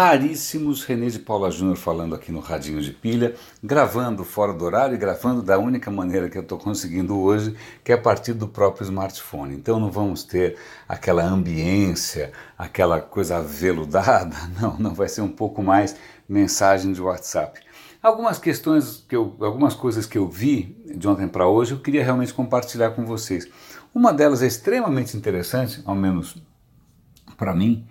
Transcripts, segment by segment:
raríssimos, René de Paula Júnior falando aqui no Radinho de Pilha, gravando fora do horário e gravando da única maneira que eu estou conseguindo hoje, que é a partir do próprio smartphone. Então não vamos ter aquela ambiência, aquela coisa aveludada, não, não vai ser um pouco mais mensagem de WhatsApp. Algumas questões, que eu, algumas coisas que eu vi de ontem para hoje, eu queria realmente compartilhar com vocês. Uma delas é extremamente interessante, ao menos para mim,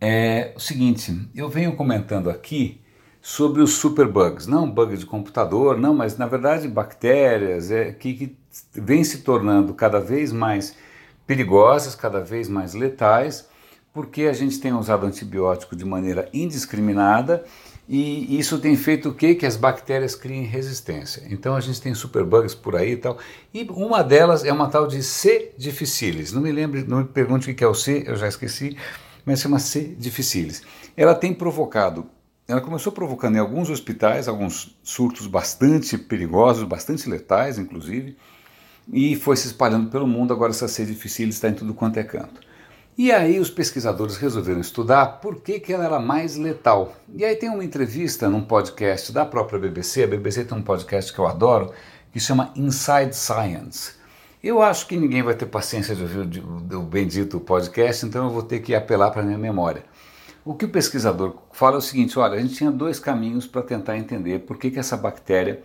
é o seguinte: eu venho comentando aqui sobre os superbugs, não bug de computador, não, mas na verdade bactérias é, que, que vêm se tornando cada vez mais perigosas, cada vez mais letais, porque a gente tem usado antibiótico de maneira indiscriminada e isso tem feito o quê? Que as bactérias criem resistência. Então a gente tem superbugs por aí e tal. E uma delas é uma tal de C. difficilis. Não me lembre, não me pergunte o que é o C, eu já esqueci mas chama C. difficilis. Ela tem provocado, ela começou provocando em alguns hospitais alguns surtos bastante perigosos, bastante letais, inclusive, e foi se espalhando pelo mundo. Agora essa C. difficilis está em tudo quanto é canto. E aí os pesquisadores resolveram estudar por que, que ela era mais letal. E aí tem uma entrevista num podcast da própria BBC, a BBC tem um podcast que eu adoro, que chama Inside Science. Eu acho que ninguém vai ter paciência de ouvir o, bendito podcast, então eu vou ter que apelar para a minha memória. O que o pesquisador fala é o seguinte: olha, a gente tinha dois caminhos para tentar entender por que, que essa bactéria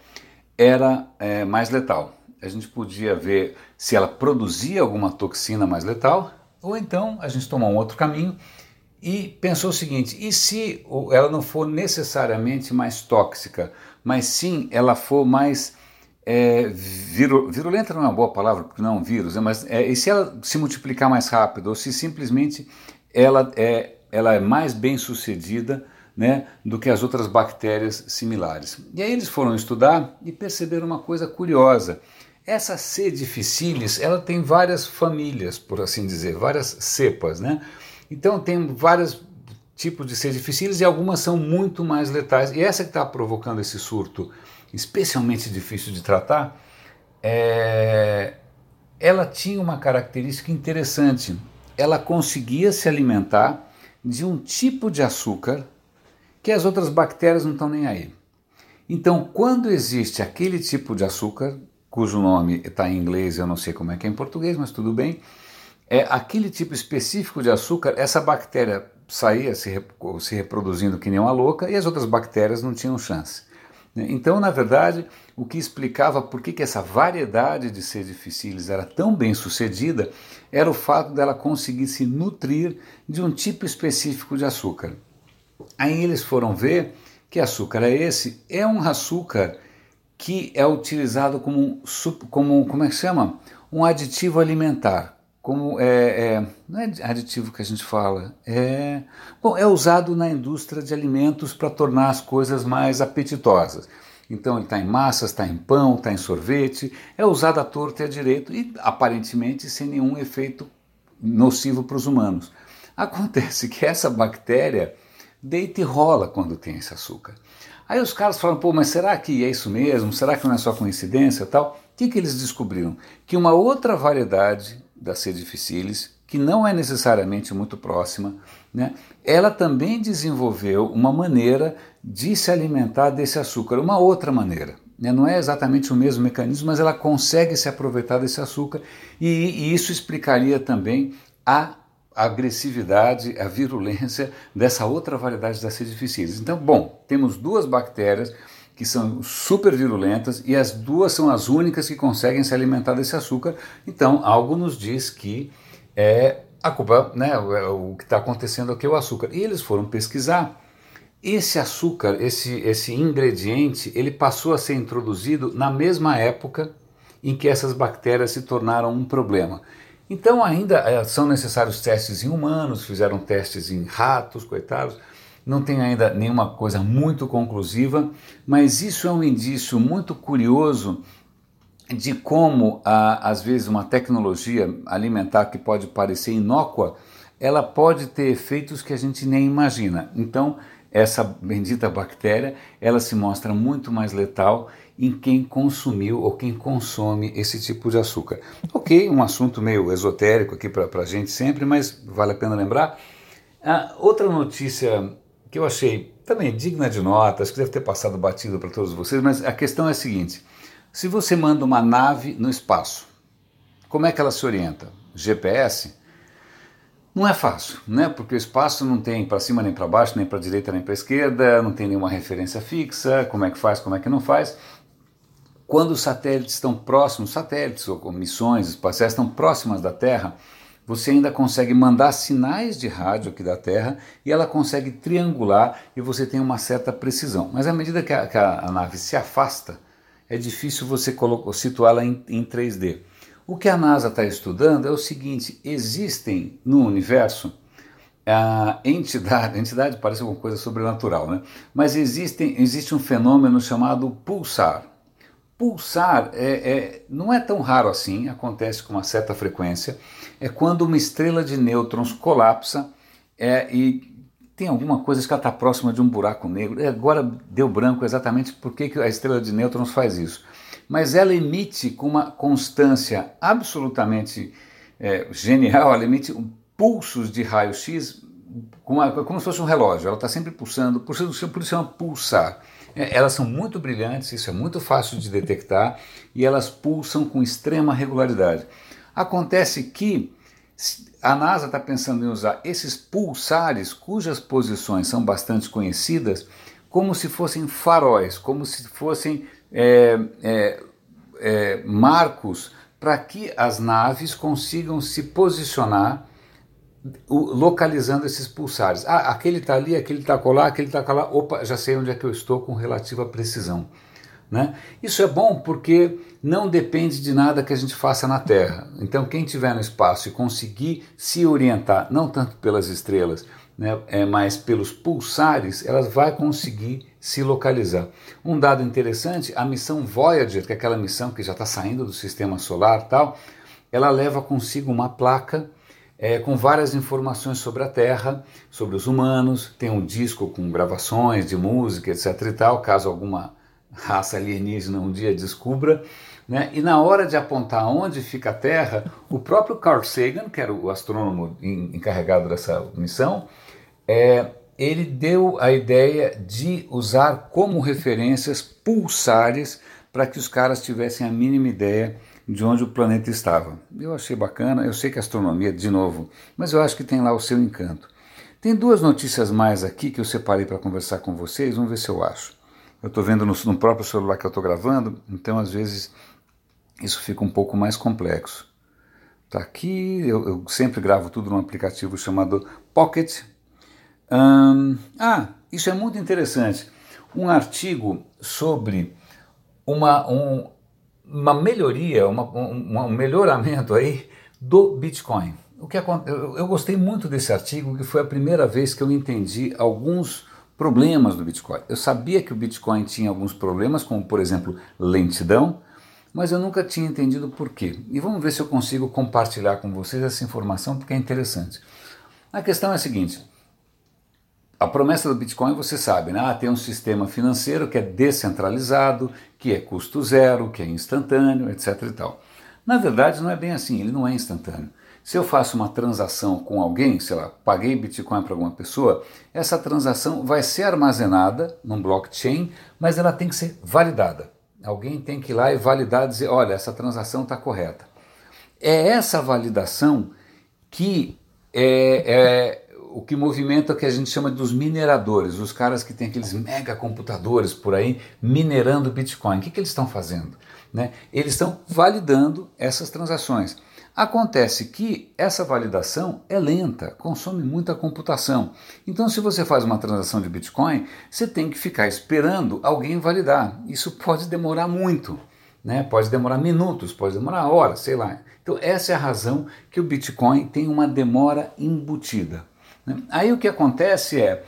era é, mais letal. A gente podia ver se ela produzia alguma toxina mais letal, ou então a gente tomou um outro caminho e pensou o seguinte: e se ela não for necessariamente mais tóxica, mas sim ela for mais é, viru, virulenta não é uma boa palavra, porque não é um vírus, né, mas é, e se ela se multiplicar mais rápido, ou se simplesmente ela é, ela é mais bem sucedida né, do que as outras bactérias similares. E aí eles foram estudar e perceberam uma coisa curiosa. Essa C. difficilis, ela tem várias famílias, por assim dizer, várias cepas, né? Então tem vários tipos de C. difficilis e algumas são muito mais letais. E essa que está provocando esse surto especialmente difícil de tratar, é, ela tinha uma característica interessante. Ela conseguia se alimentar de um tipo de açúcar que as outras bactérias não estão nem aí. Então, quando existe aquele tipo de açúcar, cujo nome está em inglês, eu não sei como é que é em português, mas tudo bem, é aquele tipo específico de açúcar, essa bactéria saía se, se reproduzindo que nem uma louca e as outras bactérias não tinham chance. Né? Então, na verdade, o que explicava por que, que essa variedade de C. difficilis era tão bem sucedida era o fato dela conseguir se nutrir de um tipo específico de açúcar. Aí eles foram ver que açúcar é esse, é um açúcar que é utilizado como, como como é que chama? Um aditivo alimentar como é, é, não é aditivo que a gente fala, é bom, é usado na indústria de alimentos para tornar as coisas mais apetitosas. Então ele está em massas, está em pão, está em sorvete, é usado à torta e à direito e aparentemente sem nenhum efeito nocivo para os humanos. Acontece que essa bactéria deita e rola quando tem esse açúcar. Aí os caras falam, pô, mas será que é isso mesmo? Será que não é só coincidência tal? O que, que eles descobriram? Que uma outra variedade da C. difficilis, que não é necessariamente muito próxima, né, ela também desenvolveu uma maneira de se alimentar desse açúcar, uma outra maneira. Né, não é exatamente o mesmo mecanismo, mas ela consegue se aproveitar desse açúcar e, e isso explicaria também a agressividade, a virulência dessa outra variedade da C. difficilis. Então, bom, temos duas bactérias que são super virulentas e as duas são as únicas que conseguem se alimentar desse açúcar. Então, algo nos diz que é a culpa, né, é o que está acontecendo aqui é o açúcar. E eles foram pesquisar. Esse açúcar, esse, esse ingrediente, ele passou a ser introduzido na mesma época em que essas bactérias se tornaram um problema. Então ainda é, são necessários testes em humanos, fizeram testes em ratos, coitados, não tem ainda nenhuma coisa muito conclusiva, mas isso é um indício muito curioso de como, às vezes, uma tecnologia alimentar que pode parecer inócua, ela pode ter efeitos que a gente nem imagina. Então, essa bendita bactéria, ela se mostra muito mais letal em quem consumiu ou quem consome esse tipo de açúcar. Ok, um assunto meio esotérico aqui para a gente sempre, mas vale a pena lembrar. Ah, outra notícia que eu achei também digna de nota, acho que deve ter passado batido para todos vocês, mas a questão é a seguinte: se você manda uma nave no espaço, como é que ela se orienta? GPS? Não é fácil, né? Porque o espaço não tem para cima nem para baixo, nem para direita nem para esquerda, não tem nenhuma referência fixa. Como é que faz, como é que não faz? Quando os satélites estão próximos, satélites ou missões espaciais estão próximas da Terra, você ainda consegue mandar sinais de rádio aqui da Terra e ela consegue triangular e você tem uma certa precisão. Mas à medida que a, que a nave se afasta, é difícil você situá-la em, em 3D. O que a NASA está estudando é o seguinte: existem no universo a entidade, entidade parece alguma coisa sobrenatural, né? Mas existem, existe um fenômeno chamado pulsar. Pulsar é, é, não é tão raro assim, acontece com uma certa frequência. É quando uma estrela de nêutrons colapsa é, e tem alguma coisa que ela está próxima de um buraco negro. E agora deu branco exatamente por que a estrela de nêutrons faz isso mas ela emite com uma constância absolutamente é, genial, ela emite pulsos de raio-x como, se fosse um relógio, ela está sempre pulsando, pulsando, por isso chama pulsar. É, elas são muito brilhantes, isso é muito fácil de detectar e elas pulsam com extrema regularidade. Acontece que a NASA está pensando em usar esses pulsares, cujas posições são bastante conhecidas, como se fossem faróis, como se fossem é, é, é, marcos para que as naves consigam se posicionar localizando esses pulsares. Ah, aquele está ali, aquele está colar, aquele está colar. Opa, já sei onde é que eu estou com relativa precisão. Né? Isso é bom porque não depende de nada que a gente faça na Terra. Então, quem estiver no espaço e conseguir se orientar, não tanto pelas estrelas, né, é, mas pelos pulsares, ela vai conseguir se localizar. Um dado interessante, a missão Voyager, que é aquela missão que já está saindo do sistema solar tal, ela leva consigo uma placa é, com várias informações sobre a Terra, sobre os humanos, tem um disco com gravações de música, etc e tal, caso alguma raça alienígena um dia descubra, né? E na hora de apontar onde fica a Terra, o próprio Carl Sagan, que era o astrônomo encarregado dessa missão, é, ele deu a ideia de usar como referências pulsares para que os caras tivessem a mínima ideia de onde o planeta estava. Eu achei bacana, eu sei que astronomia, de novo, mas eu acho que tem lá o seu encanto. Tem duas notícias mais aqui que eu separei para conversar com vocês, vamos ver se eu acho. Eu estou vendo no, no, próprio celular que eu estou gravando, então às vezes isso fica um pouco mais complexo. Tá aqui, eu, eu sempre gravo tudo num aplicativo chamado Pocket, Hum, ah, isso é muito interessante. Um artigo sobre uma, um, uma melhoria, uma, um, um, melhoramento aí do Bitcoin. O que eu, eu gostei muito desse artigo, que foi a primeira vez que eu entendi alguns problemas do Bitcoin. Eu sabia que o Bitcoin tinha alguns problemas, como por exemplo lentidão, mas eu nunca tinha entendido por quê. E vamos ver se eu consigo compartilhar com vocês essa informação, porque é interessante. A questão é a seguinte: a promessa do Bitcoin, você sabe, né? Ah, tem um sistema financeiro que é descentralizado, que é custo zero, que é instantâneo, etc. E tal. Na verdade, não é bem assim, ele não é instantâneo. Se eu faço uma transação com alguém, sei lá, paguei Bitcoin para alguma pessoa, essa transação vai ser armazenada num blockchain, mas ela tem que ser validada. Alguém tem que ir lá e validar, dizer, olha, essa transação está correta. É essa validação que é, é o que movimenta o que a gente chama dos mineradores, os caras que têm aqueles mega computadores por aí minerando Bitcoin. O que, que eles estão fazendo? Né? Eles estão validando essas transações. Acontece que essa validação é lenta, consome muita computação. Então, se você faz uma transação de Bitcoin, você tem que ficar esperando alguém validar. Isso pode demorar muito, né? pode demorar minutos, pode demorar horas, sei lá. Então, essa é a razão que o Bitcoin tem uma demora embutida. Né? Aí o que acontece é,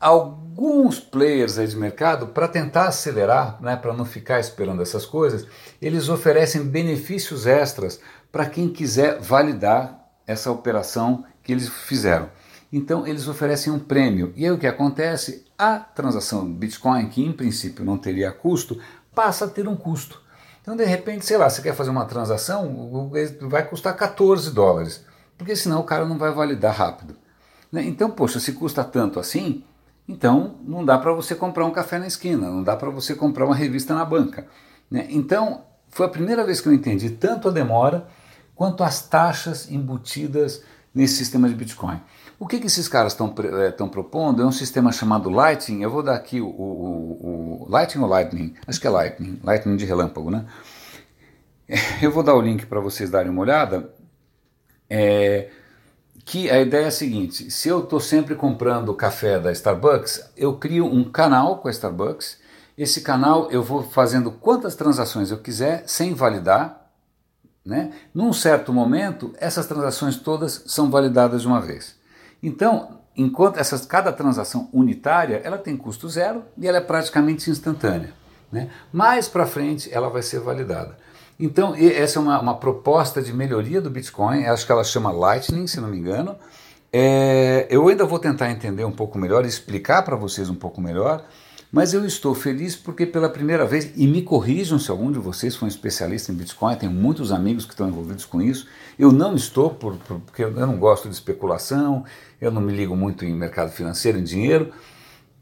alguns players aí de mercado, para tentar acelerar, né, para não ficar esperando essas coisas, eles oferecem benefícios extras para quem quiser validar essa operação que eles fizeram. Então eles oferecem um prêmio. E aí o que acontece? A transação Bitcoin, que em princípio não teria custo, passa a ter um custo. Então de repente, sei lá, você quer fazer uma transação, vai custar 14 dólares, porque senão o cara não vai validar rápido. Né? Então, poxa, se custa tanto assim, Então não dá para você comprar um café na esquina, não dá para você comprar uma revista na banca. Né? Então foi a primeira vez que eu entendi tanto a demora quanto as taxas embutidas nesse sistema de Bitcoin. O que, que esses caras estão é, propondo é um sistema chamado Lightning. Eu vou dar aqui o, o, o, Lightning ou Lightning? Acho que é Lightning, Lightning de relâmpago, né? Eu vou dar o link para vocês darem uma olhada. É, que a ideia é a seguinte: se eu estou sempre comprando café da Starbucks, eu crio um canal com a Starbucks. Esse canal eu vou fazendo quantas transações eu quiser sem validar. Né? Num certo momento, essas transações todas são validadas de uma vez. Então, enquanto essas, cada transação unitária ela tem custo zero e ela é praticamente instantânea. Né? Mais para frente ela vai ser validada. Então, essa é uma, uma, proposta de melhoria do Bitcoin, acho que ela chama Lightning, se não me engano. É, eu ainda vou tentar entender um pouco melhor, explicar para vocês um pouco melhor, mas eu estou feliz porque pela primeira vez, e me corrijam se algum de vocês for um especialista em Bitcoin, tenho muitos amigos que estão envolvidos com isso. Eu não estou, por, por, porque eu não gosto de especulação, eu não me ligo muito em mercado financeiro, em dinheiro.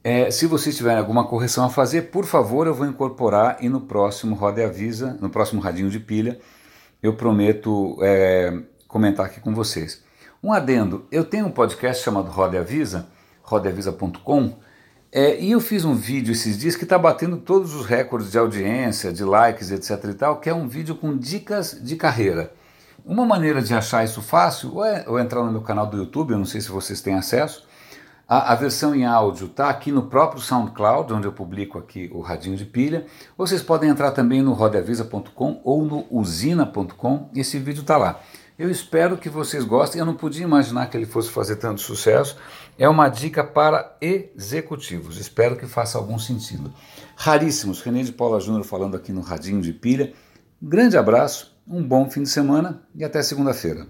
É, se vocês tiverem alguma correção a fazer, por favor, eu vou incorporar e no próximo Roda e Avisa, no próximo Radinho de Pilha, eu prometo é, comentar aqui com vocês. Um adendo, eu tenho um podcast chamado Roda e Avisa, rodaavisa.com, é, e eu fiz um vídeo esses dias que está batendo todos os recordes de audiência, de likes, etc e tal, que é um vídeo com dicas de carreira. Uma maneira de achar isso fácil é ou entrar no meu canal do YouTube, eu não sei se vocês têm acesso. A, a versão em áudio está aqui no próprio SoundCloud, onde eu publico aqui o Radinho de Pilha. Vocês podem entrar também no rodeavisa.com ou no usina.com, esse vídeo está lá. Eu espero que vocês gostem. Eu não podia imaginar que ele fosse fazer tanto sucesso. É uma dica para executivos. Espero que faça algum sentido. Raríssimos. René de Paula Júnior falando aqui no Radinho de Pilha. Grande abraço, um bom fim de semana e até segunda-feira.